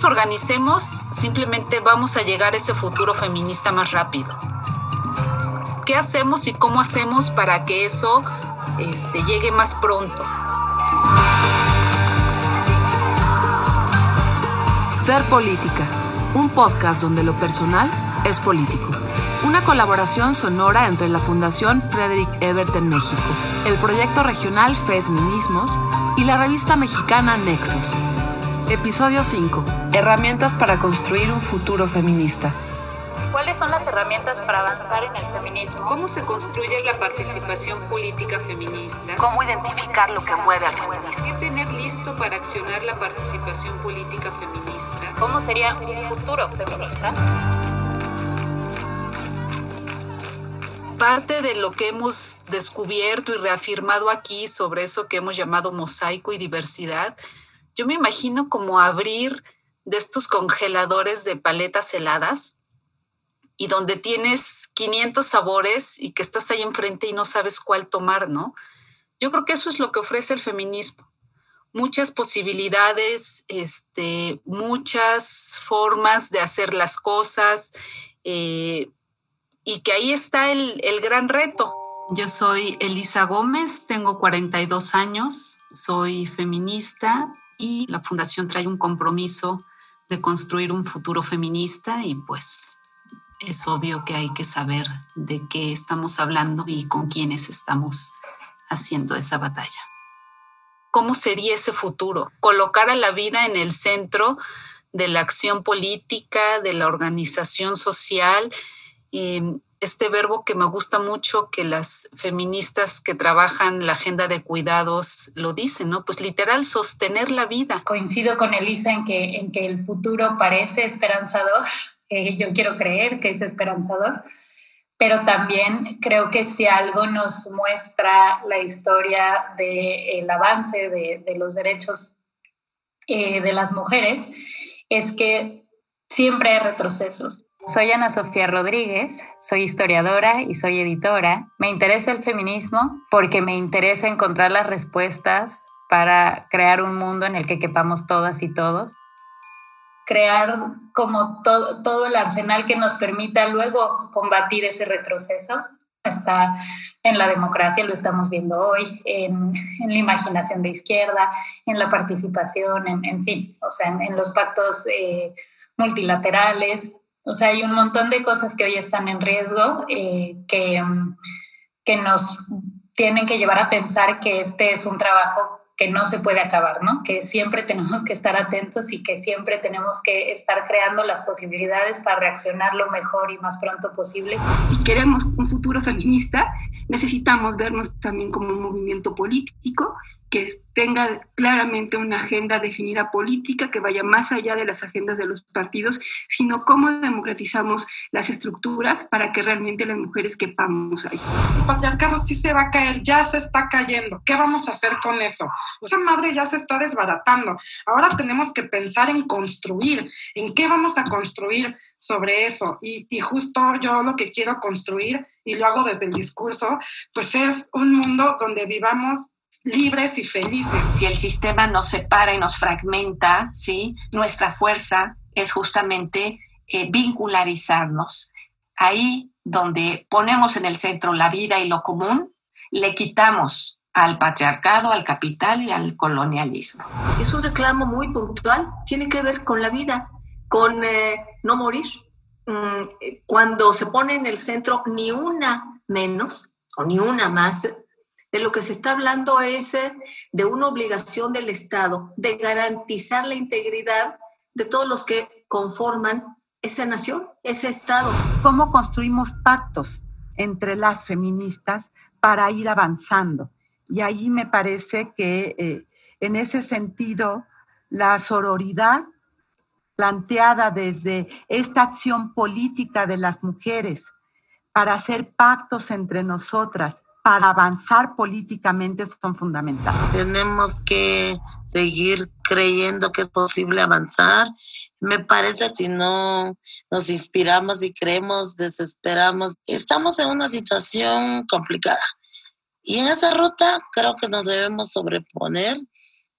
Nos organicemos, simplemente vamos a llegar a ese futuro feminista más rápido. ¿Qué hacemos y cómo hacemos para que eso este, llegue más pronto? Ser Política, un podcast donde lo personal es político. Una colaboración sonora entre la Fundación Frederick Ebert en México, el proyecto regional FESMinismos y la revista mexicana Nexos. Episodio 5. Herramientas para construir un futuro feminista. ¿Cuáles son las herramientas para avanzar en el feminismo? ¿Cómo se construye la participación política feminista? ¿Cómo identificar lo que mueve al feminismo? ¿Qué tener listo para accionar la participación política feminista? ¿Cómo sería un futuro feminista? Parte de lo que hemos descubierto y reafirmado aquí sobre eso que hemos llamado mosaico y diversidad yo me imagino como abrir de estos congeladores de paletas heladas y donde tienes 500 sabores y que estás ahí enfrente y no sabes cuál tomar, ¿no? Yo creo que eso es lo que ofrece el feminismo. Muchas posibilidades, este, muchas formas de hacer las cosas eh, y que ahí está el, el gran reto. Yo soy Elisa Gómez, tengo 42 años, soy feminista y la fundación trae un compromiso de construir un futuro feminista y pues es obvio que hay que saber de qué estamos hablando y con quiénes estamos haciendo esa batalla. ¿Cómo sería ese futuro? Colocar a la vida en el centro de la acción política, de la organización social. Eh, este verbo que me gusta mucho, que las feministas que trabajan la agenda de cuidados lo dicen, ¿no? Pues literal, sostener la vida. Coincido con Elisa en que, en que el futuro parece esperanzador. Eh, yo quiero creer que es esperanzador, pero también creo que si algo nos muestra la historia del avance de, de, los derechos eh, de las mujeres, es que siempre hay retrocesos soy Ana Sofía Rodríguez, soy historiadora y soy editora. Me interesa el feminismo porque me interesa encontrar las respuestas para crear un mundo en el que quepamos todas y todos. Crear como todo, el arsenal que nos permita luego combatir ese retroceso. Está en la democracia, lo estamos viendo hoy, en, la imaginación de izquierda, en la participación, en, fin, o sea, en, en los pactos eh, multilaterales, o sea, hay un montón de cosas que hoy están en riesgo eh, que, que nos tienen que llevar a pensar que este es un trabajo que no se puede acabar, ¿no? Que siempre tenemos que estar atentos y que siempre tenemos que estar creando las posibilidades para reaccionar lo mejor y más pronto posible. Si queremos un futuro feminista, necesitamos vernos también como un movimiento político que tenga claramente una agenda definida política que vaya más allá de las agendas de los partidos, sino cómo democratizamos las estructuras para que realmente las mujeres quepamos ahí. El patriarcado sí se va a caer, ya se está cayendo. ¿Qué vamos a hacer con eso? Esa madre ya se está desbaratando. Ahora tenemos que pensar en construir, en qué vamos a construir sobre eso. Y, y justo yo lo que quiero construir, y lo hago desde el discurso, pues es un mundo donde vivamos libres y felices. Si el sistema nos separa y nos fragmenta, ¿sí? nuestra fuerza es justamente eh, vincularizarnos. Ahí donde ponemos en el centro la vida y lo común, le quitamos al patriarcado, al capital y al colonialismo. Es un reclamo muy puntual, tiene que ver con la vida, con eh, no morir. Mm, cuando se pone en el centro ni una menos o ni una más, de lo que se está hablando es eh, de una obligación del Estado de garantizar la integridad de todos los que conforman esa nación, ese Estado. ¿Cómo construimos pactos entre las feministas para ir avanzando. Y ahí me parece que eh, en ese sentido la sororidad planteada desde esta acción política de las mujeres para hacer pactos entre nosotras, para avanzar políticamente son fundamentales. Tenemos que seguir creyendo que es posible avanzar. Me parece que si no nos inspiramos y creemos, desesperamos, estamos en una situación complicada. Y en esa ruta creo que nos debemos sobreponer.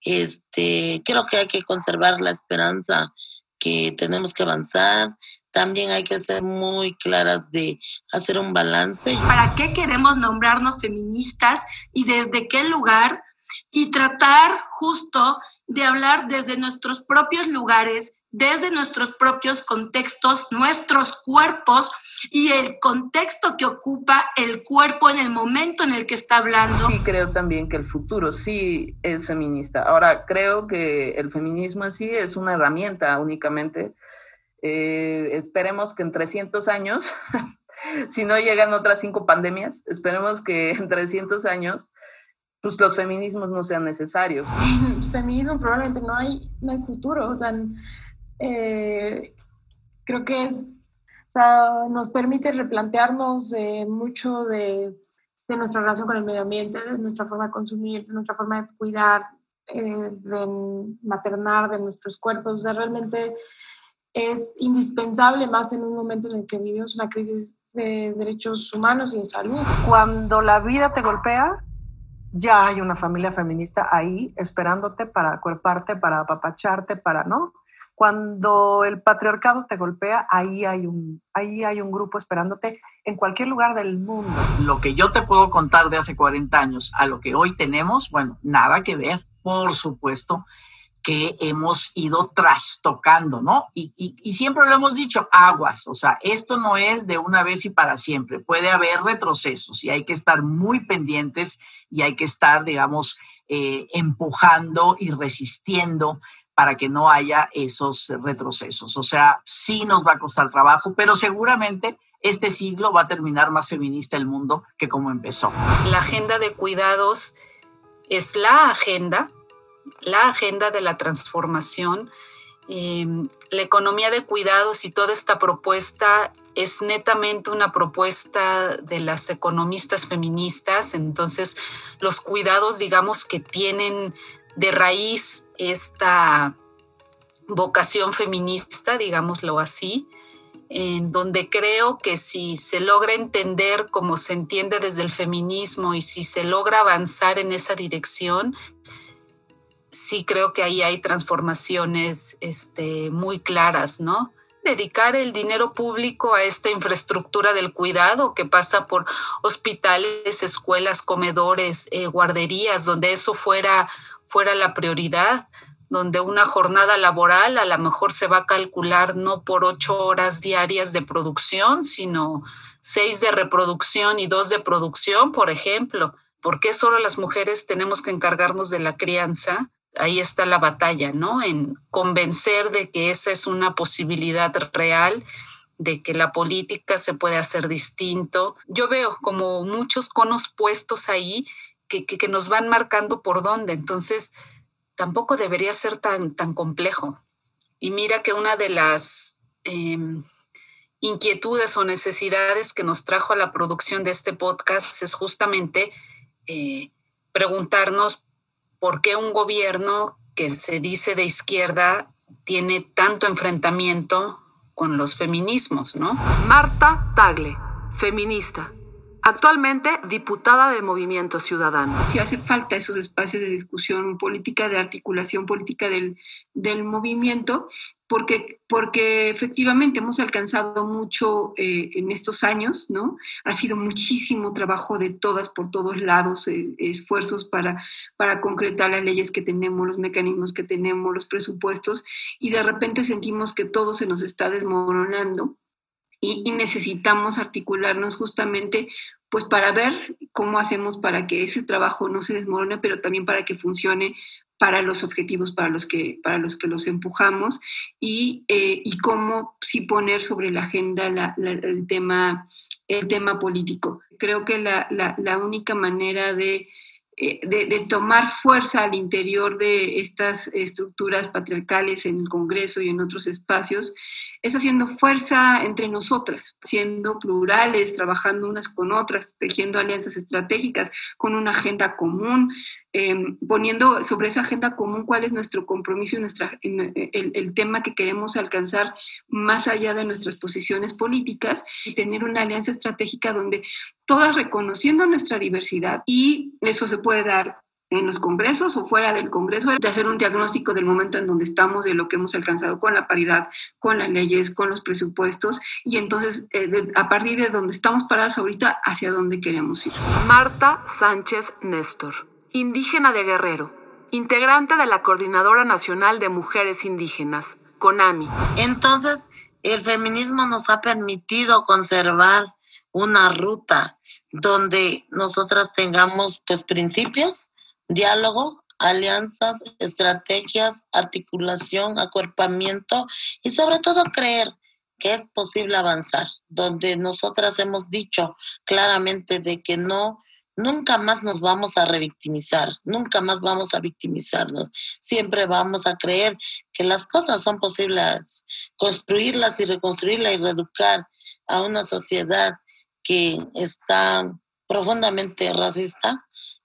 Este, creo que hay que conservar la esperanza que tenemos que avanzar. También hay que ser muy claras de hacer un balance. ¿Para qué queremos nombrarnos feministas y desde qué lugar? Y tratar justo de hablar desde nuestros propios lugares, desde nuestros propios contextos, nuestros cuerpos y el contexto que ocupa el cuerpo en el momento en el que está hablando. Sí, creo también que el futuro sí es feminista. Ahora, creo que el feminismo en sí es una herramienta únicamente. Eh, esperemos que en 300 años, si no llegan otras cinco pandemias, esperemos que en 300 años pues los feminismos no sean necesarios. Feminismo probablemente no hay, no hay futuro, o sea, eh, creo que es, o sea, nos permite replantearnos eh, mucho de, de, nuestra relación con el medio ambiente, de nuestra forma de consumir, de nuestra forma de cuidar, eh, de maternar, de nuestros cuerpos. O sea, realmente es indispensable más en un momento en el que vivimos una crisis de derechos humanos y de salud. Cuando la vida te golpea, ya hay una familia feminista ahí esperándote para acuerparte, para apapacharte, para, ¿no? Cuando el patriarcado te golpea, ahí hay, un, ahí hay un grupo esperándote en cualquier lugar del mundo. Lo que yo te puedo contar de hace 40 años a lo que hoy tenemos, bueno, nada que ver, por supuesto que hemos ido trastocando, ¿no? Y, y, siempre lo hemos dicho, aguas, o sea, esto no es de una vez y para siempre, puede haber retrocesos y hay que estar muy pendientes y hay que estar, digamos, eh, empujando y resistiendo para que no haya esos retrocesos. O sea, sí nos va a costar trabajo, pero seguramente este siglo va a terminar más feminista el mundo que como empezó. La agenda de cuidados es la agenda, la agenda de la transformación. Em, la economía de cuidados y toda esta propuesta es netamente una propuesta de las economistas feministas. Entonces, los cuidados, digamos, que tienen de raíz esta vocación feminista, digámoslo así, en donde creo que si se logra entender como se entiende desde el feminismo y si se logra avanzar en esa dirección, sí creo que ahí hay transformaciones este, muy claras, ¿no? Dedicar el dinero público a esta infraestructura del cuidado que pasa por hospitales, escuelas, comedores, eh, guarderías, donde eso fuera fuera la prioridad, donde una jornada laboral a lo mejor se va a calcular no por ocho horas diarias de producción, sino seis de reproducción y dos de producción, por ejemplo. ¿Por qué solo las mujeres tenemos que encargarnos de la crianza? Ahí está la batalla, ¿no? En convencer de que esa es una posibilidad real de que la política se puede hacer distinto. Yo veo como muchos conos puestos ahí que, nos van marcando por dónde. Entonces, tampoco debería ser tan, tan complejo. Y mira que una de las em, inquietudes o necesidades que nos trajo a la producción de este podcast es justamente eh, preguntarnos por qué un gobierno que se dice de izquierda tiene tanto enfrentamiento con los feminismos, ¿no? Marta Tagle, feminista. Actualmente diputada de Movimiento Ciudadano. Sí hace falta esos espacios de discusión política, de articulación política del, del movimiento, porque, porque efectivamente hemos alcanzado mucho eh, en estos años, ¿no? Ha sido muchísimo trabajo de todas, por todos lados, eh, esfuerzos para, para concretar las leyes que tenemos, los mecanismos que tenemos, los presupuestos, y de repente sentimos que todo se nos está desmoronando y, necesitamos articularnos justamente pues para ver cómo hacemos para que ese trabajo no se desmorone, pero también para que funcione para los objetivos para los que, para los, que los empujamos y, eh, y cómo sí poner sobre la agenda el tema el tema político. Creo que la, la única manera de eh, de, tomar fuerza al interior de estas estructuras patriarcales en el Congreso y en otros espacios, es haciendo fuerza entre nosotras, siendo plurales, trabajando unas con otras, tejiendo alianzas estratégicas con una agenda común, em, poniendo sobre esa agenda común cuál es nuestro compromiso y nuestra, el, el tema que queremos alcanzar más allá de nuestras posiciones políticas y tener una alianza estratégica donde todas reconociendo nuestra diversidad y eso se puede dar en los congresos o fuera del congreso, de hacer un diagnóstico del momento en donde estamos, de lo que hemos alcanzado con la paridad, con las leyes, con los presupuestos, y entonces eh, a partir de donde estamos paradas ahorita, hacia dónde queremos ir. Marta Sánchez Néstor, indígena de Guerrero, integrante de la Coordinadora Nacional de Mujeres Indígenas, CONAMI. Entonces, el feminismo nos ha permitido conservar una ruta donde nosotras tengamos pues principios, diálogo, alianzas, estrategias, articulación, acuerpamiento y sobre todo creer que es posible avanzar, donde nosotras hemos dicho claramente de que no, nunca más nos vamos a revictimizar, nunca más vamos a victimizarnos, siempre vamos a creer que las cosas son posibles, construirlas y reconstruirlas y reeducar a una sociedad que está profundamente racista,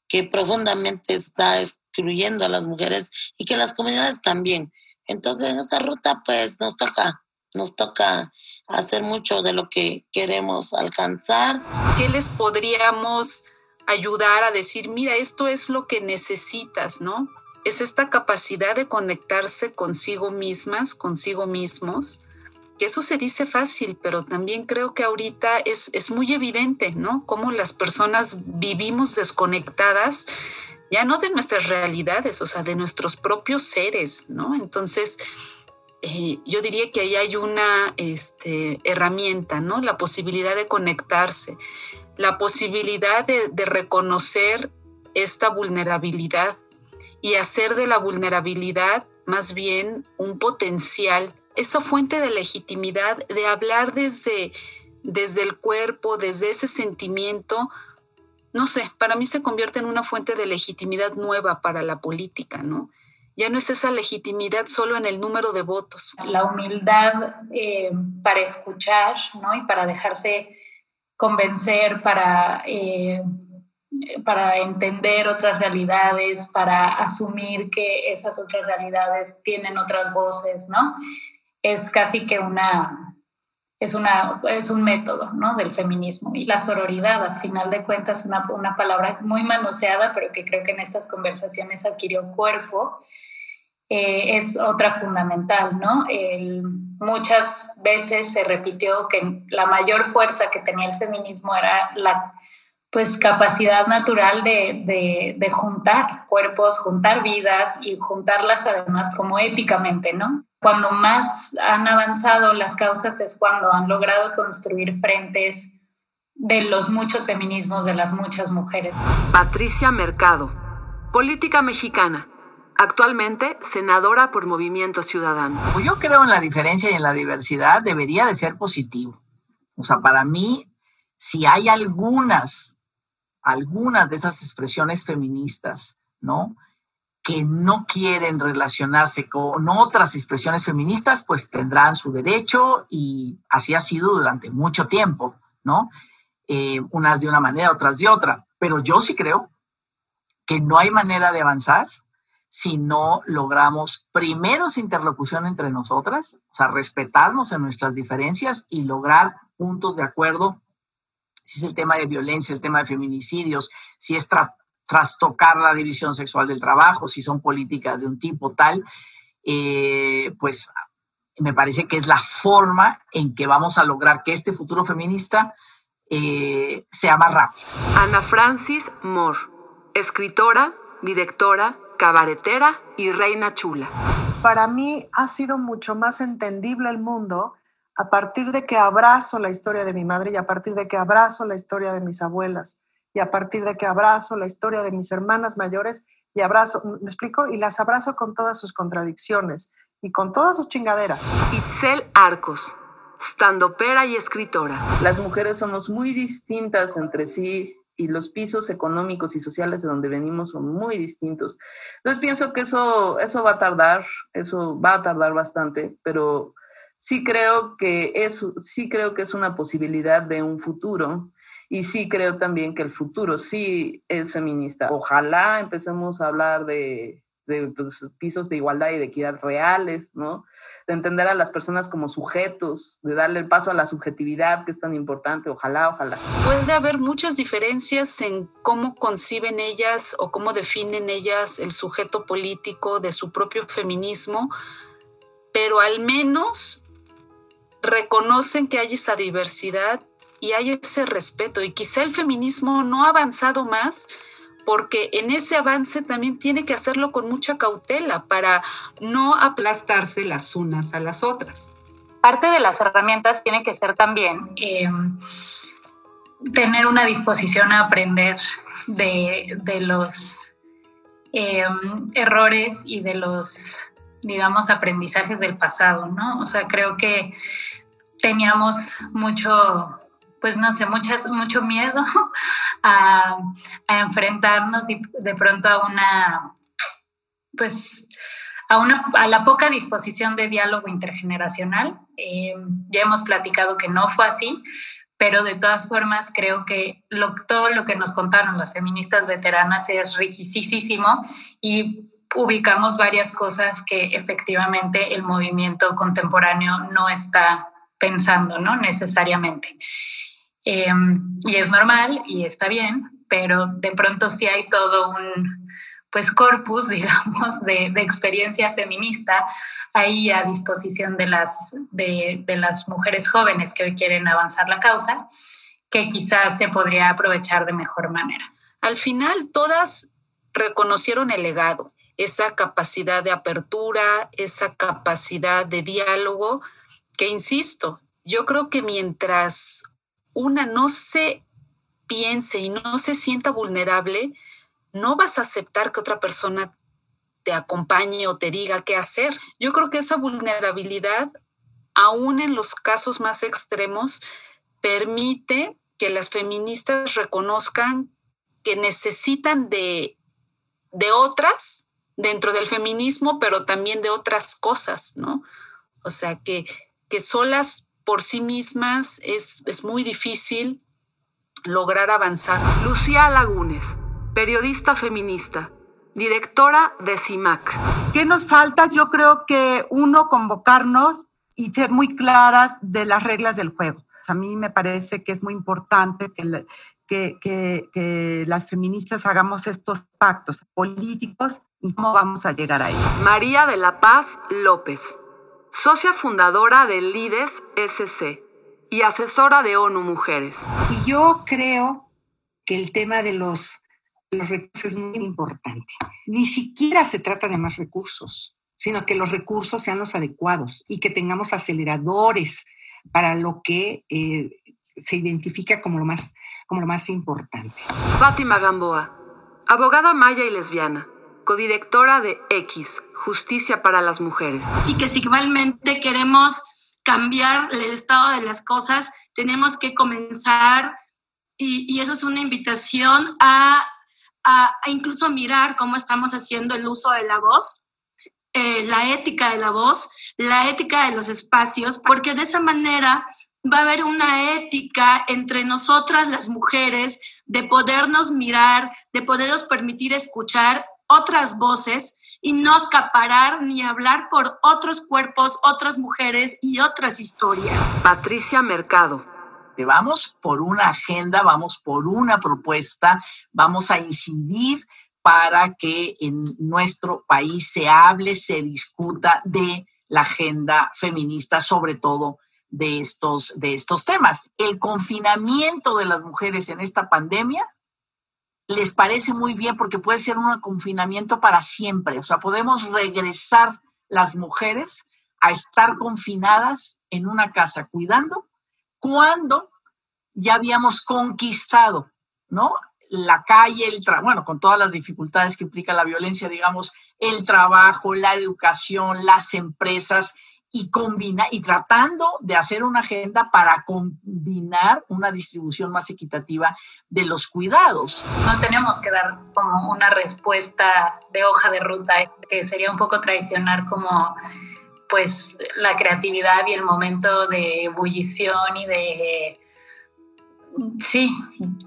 que profundamente está excluyendo a las mujeres y que las comunidades también. Entonces, en esta ruta, pues nos toca, nos toca hacer mucho de lo que queremos alcanzar. ¿Qué les podríamos ayudar a decir, mira, esto es lo que necesitas, ¿no? Es esta capacidad de conectarse consigo mismas, consigo mismos, que eso se dice fácil, pero también creo que ahorita es, es muy evidente, ¿no? Cómo las personas vivimos desconectadas, ya no de nuestras realidades, o sea, de nuestros propios seres, ¿no? Entonces, eh, yo diría que ahí hay una este, herramienta, ¿no? La posibilidad de conectarse, la posibilidad de, de reconocer esta vulnerabilidad y hacer de la vulnerabilidad más bien un potencial esa fuente de legitimidad de hablar desde, desde el cuerpo, desde ese sentimiento, no sé, para mí se convierte en una fuente de legitimidad nueva para la política, ¿no? Ya no es esa legitimidad solo en el número de votos. La humildad eh, para escuchar, ¿no? Y para dejarse convencer, para, eh, para entender otras realidades, para asumir que esas otras realidades tienen otras voces, ¿no? Es casi que una, es, una, es un método ¿no? del feminismo. Y la sororidad, a final de cuentas, una, una, palabra muy manoseada, pero que creo que en estas conversaciones adquirió cuerpo, eh, es otra fundamental. ¿no? muchas veces se repitió que la mayor fuerza que tenía el feminismo era la pues capacidad natural de, de juntar cuerpos, juntar vidas y juntarlas además como éticamente, ¿no? Cuando más han avanzado las causas es cuando han logrado construir frentes de los muchos feminismos, de las muchas mujeres. Patricia Mercado, política mexicana, actualmente senadora por Movimiento Ciudadano. Pues yo creo en la diferencia y en la diversidad debería de ser positivo. O sea, para mí, si hay algunas, algunas de esas expresiones feministas, ¿no? Que no quieren relacionarse con otras expresiones feministas, pues tendrán su derecho y así ha sido durante mucho tiempo, ¿no? Eh, unas de una manera, otras de otra. Pero yo sí creo que no hay manera de avanzar si no logramos primero interlocución entre nosotras, o sea, respetarnos en nuestras diferencias y lograr puntos de acuerdo si es el tema de violencia, el tema de feminicidios, si es trastocar la división sexual del trabajo, si son políticas de un tipo tal, eh, pues me parece que es la forma en que vamos a lograr que este futuro feminista eh, sea más rápido. Ana Francis Moore, escritora, directora, cabaretera y reina chula. Para mí ha sido mucho más entendible el mundo a partir de que abrazo la historia de mi madre y a partir de que abrazo la historia de mis abuelas y a partir de que abrazo la historia de mis hermanas mayores y abrazo, ¿me explico? Y las abrazo con todas sus contradicciones y con todas sus chingaderas. Itzel Arcos, standopera y escritora. Las mujeres somos muy distintas entre sí y los pisos económicos y sociales de donde venimos son muy distintos. Entonces pienso que eso, eso va a tardar, eso va a tardar bastante, pero sí creo que es, sí creo que es una posibilidad de un futuro y sí creo también que el futuro sí es feminista. Ojalá empecemos a hablar de, de pues, pisos de igualdad y de equidad reales, ¿no? de entender a las personas como sujetos, de darle el paso a la subjetividad, que es tan importante. Ojalá, ojalá. Puede haber muchas diferencias en cómo conciben ellas o cómo definen ellas el sujeto político de su propio feminismo, pero al menos reconocen que hay esa diversidad y hay ese respeto. Y quizá el feminismo no ha avanzado más porque en ese avance también tiene que hacerlo con mucha cautela para no aplastarse las unas a las otras. Parte de las herramientas tiene que ser también em, tener una disposición a aprender de, los em, errores y de los, digamos, aprendizajes del pasado, ¿no? O sea, creo que teníamos mucho pues no sé, muchas, mucho miedo a, enfrentarnos de pronto a una, pues, a, una, a la poca disposición de diálogo intergeneracional. Eh, ya hemos platicado que no fue así, pero de todas formas creo que lo, todo lo que nos contaron las feministas veteranas es riquísimo y ubicamos varias cosas que efectivamente el movimiento contemporáneo no está pensando, ¿no? Necesariamente. Em, y es normal y está bien, pero de pronto sí hay todo un pues corpus, digamos, de, experiencia feminista ahí a disposición de las, de, de las mujeres jóvenes que hoy quieren avanzar la causa, que quizás se podría aprovechar de mejor manera. Al final, todas reconocieron el legado, esa capacidad de apertura, esa capacidad de diálogo, que insisto, yo creo que mientras una no se piense y no se sienta vulnerable, no vas a aceptar que otra persona te acompañe o te diga qué hacer. Yo creo que esa vulnerabilidad, aún en los casos más extremos, permite que las feministas reconozcan que necesitan de, de otras dentro del feminismo, pero también de otras cosas, ¿no? O sea, que, que solas por sí mismas es, es muy difícil lograr avanzar. Lucía Lagunes, periodista feminista, directora de CIMAC. ¿Qué nos falta? Yo creo que uno, convocarnos y ser muy claras de las reglas del juego. a mí me parece que es muy importante que, que, que, que, las feministas hagamos estos pactos políticos y cómo vamos a llegar ahí. María de la Paz López socia fundadora de LIDES SC y asesora de ONU Mujeres. Y yo creo que el tema de los, los recursos es muy importante. Ni siquiera se trata de más recursos, sino que los recursos sean los adecuados y que tengamos aceleradores para lo que eh, se identifica como lo, más, como lo más importante. Fátima Gamboa, abogada maya y lesbiana codirectora de X, Justicia para las Mujeres. Y que si igualmente queremos cambiar el estado de las cosas, tenemos que comenzar, y, eso es una invitación a, a, incluso mirar cómo estamos haciendo el uso de la voz, eh, la ética de la voz, la ética de los espacios, porque de esa manera va a haber una ética entre nosotras las mujeres de podernos mirar, de podernos permitir escuchar otras voces y no acaparar ni hablar por otros cuerpos, otras mujeres y otras historias. Patricia Mercado. Vamos por una agenda, vamos por una propuesta, vamos a incidir para que en nuestro país se hable, se discuta de la agenda feminista, sobre todo de estos, de estos temas. El confinamiento de las mujeres en esta pandemia les parece muy bien porque puede ser un confinamiento para siempre. O sea, podemos regresar las mujeres a estar confinadas en una casa cuidando cuando ya habíamos conquistado, ¿no? La calle, el trabajo, bueno, con todas las dificultades que implica la violencia, digamos, el trabajo, la educación, las empresas y combina y tratando de hacer una agenda para combinar una distribución más equitativa de los cuidados. No tenemos que dar como una respuesta de hoja de ruta que sería un poco traicionar como pues la creatividad y el momento de ebullición y de sí,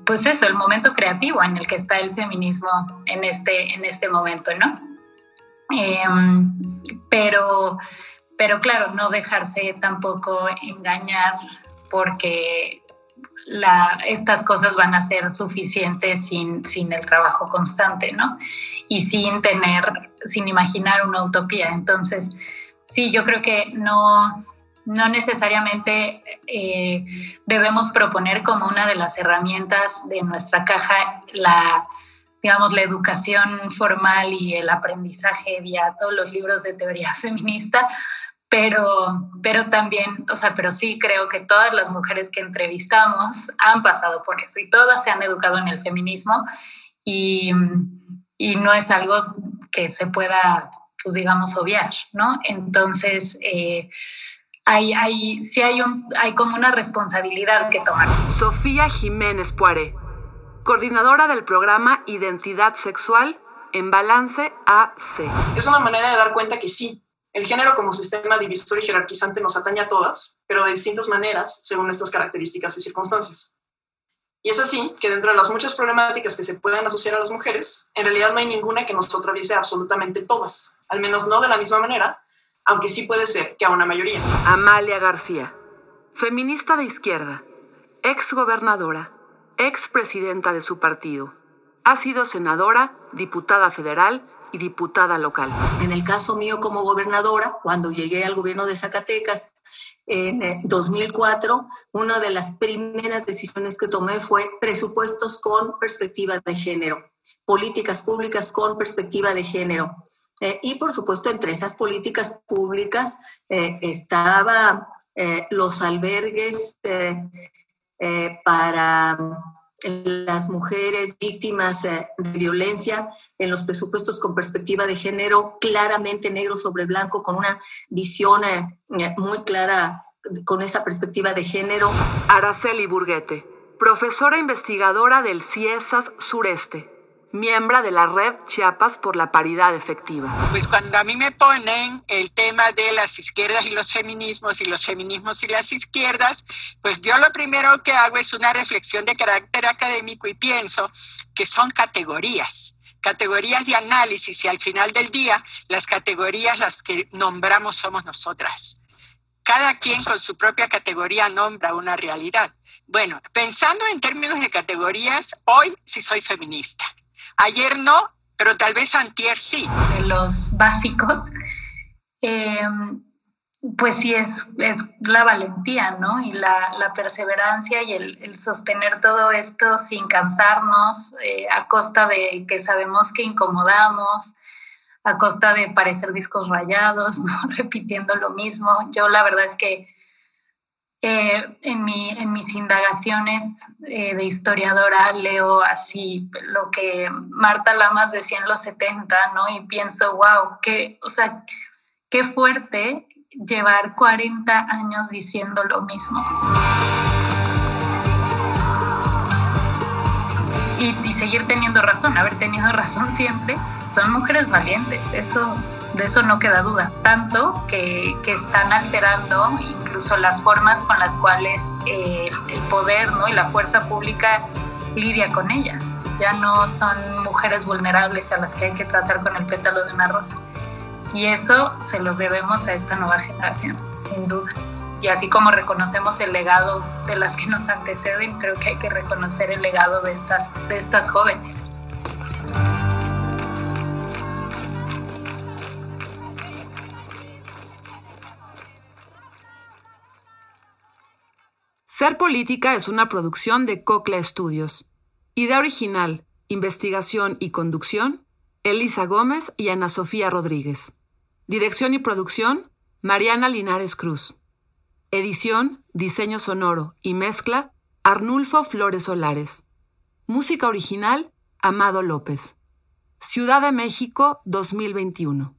pues eso, el momento creativo en el que está el feminismo en este, en este momento, ¿no? Em, pero, pero claro, no dejarse tampoco engañar porque estas cosas van a ser suficientes sin, sin el trabajo constante, ¿no? Y sin tener, sin imaginar una utopía. Entonces, sí, yo creo que no, no necesariamente eh, debemos proponer como una de las herramientas de nuestra caja la, digamos, la educación formal y el aprendizaje vía todos los libros de teoría feminista, pero, pero también, o sea, pero sí creo que todas las mujeres que entrevistamos han pasado por eso y todas se han educado en el feminismo y, y no es algo que se pueda, pues digamos, obviar, ¿no? Entonces, eh, hay, hay, sí hay, un, hay como una responsabilidad que tomar. Sofía Jiménez Puare, coordinadora del programa Identidad Sexual en Balance AC. Es una manera de dar cuenta que sí, el género como sistema divisor y jerarquizante nos atañe a todas, pero de distintas maneras según nuestras características y circunstancias. Y es así que dentro de las muchas problemáticas que se pueden asociar a las mujeres, en realidad no hay ninguna que nos atraviese absolutamente todas, al menos no de la misma manera, aunque sí puede ser que a una mayoría. Amalia García, feminista de izquierda, ex gobernadora, ex presidenta de su partido. Ha sido senadora, diputada federal y diputada local. En el caso mío como gobernadora, cuando llegué al gobierno de Zacatecas en 2004, eh, una de las primeras decisiones que tomé fue presupuestos con perspectiva de género, políticas públicas con perspectiva de género. Eh, y por supuesto, entre esas políticas públicas eh, estaban eh, los albergues para las mujeres víctimas de violencia en los presupuestos con perspectiva de género, claramente negro sobre blanco, con una visión muy clara con esa perspectiva de género. Araceli Burguete, profesora investigadora del CIESAS Sureste miembro de la red Chiapas por la paridad efectiva. Pues cuando a mí me ponen el tema de las izquierdas y los feminismos y los feminismos y las izquierdas, pues yo lo primero que hago es una reflexión de carácter académico y pienso que son categorías categorías de análisis y al final del día las categorías las que nombramos somos nosotras. Cada quien con su propia categoría nombra una realidad. Bueno, pensando en términos de categorías, hoy sí soy feminista. Ayer no, pero tal vez antier sí. De los básicos, em, pues sí es, es, la valentía, ¿no? Y la, perseverancia y el, sostener todo esto sin cansarnos, eh, a costa de que sabemos que incomodamos, a costa de parecer discos rayados, ¿no? Repitiendo lo mismo. Yo la verdad es que eh, en, mi, en mis indagaciones eh, de historiadora leo así lo que Marta Lamas decía en los 70, ¿no? Y pienso, wow, qué, o sea, qué fuerte llevar 40 años diciendo lo mismo. Y, y seguir teniendo razón, haber tenido razón siempre, son mujeres valientes, eso de eso no queda duda, tanto que, que están alterando incluso las formas con las cuales eh, el poder ¿no? y la fuerza pública lidia con ellas. Ya no son mujeres vulnerables a las que hay que tratar con el pétalo de una rosa. Y eso se los debemos a esta nueva generación, sin duda. Y así como reconocemos el legado de las que nos anteceden, creo que hay que reconocer el legado de estas, de estas jóvenes. Ser Política es una producción de Cocla Studios. Idea original, investigación y conducción, Elisa Gómez y Ana Sofía Rodríguez. Dirección y producción, Mariana Linares Cruz. Edición, diseño sonoro y mezcla, Arnulfo Flores Solares. Música original, Amado López. Ciudad de México 2021.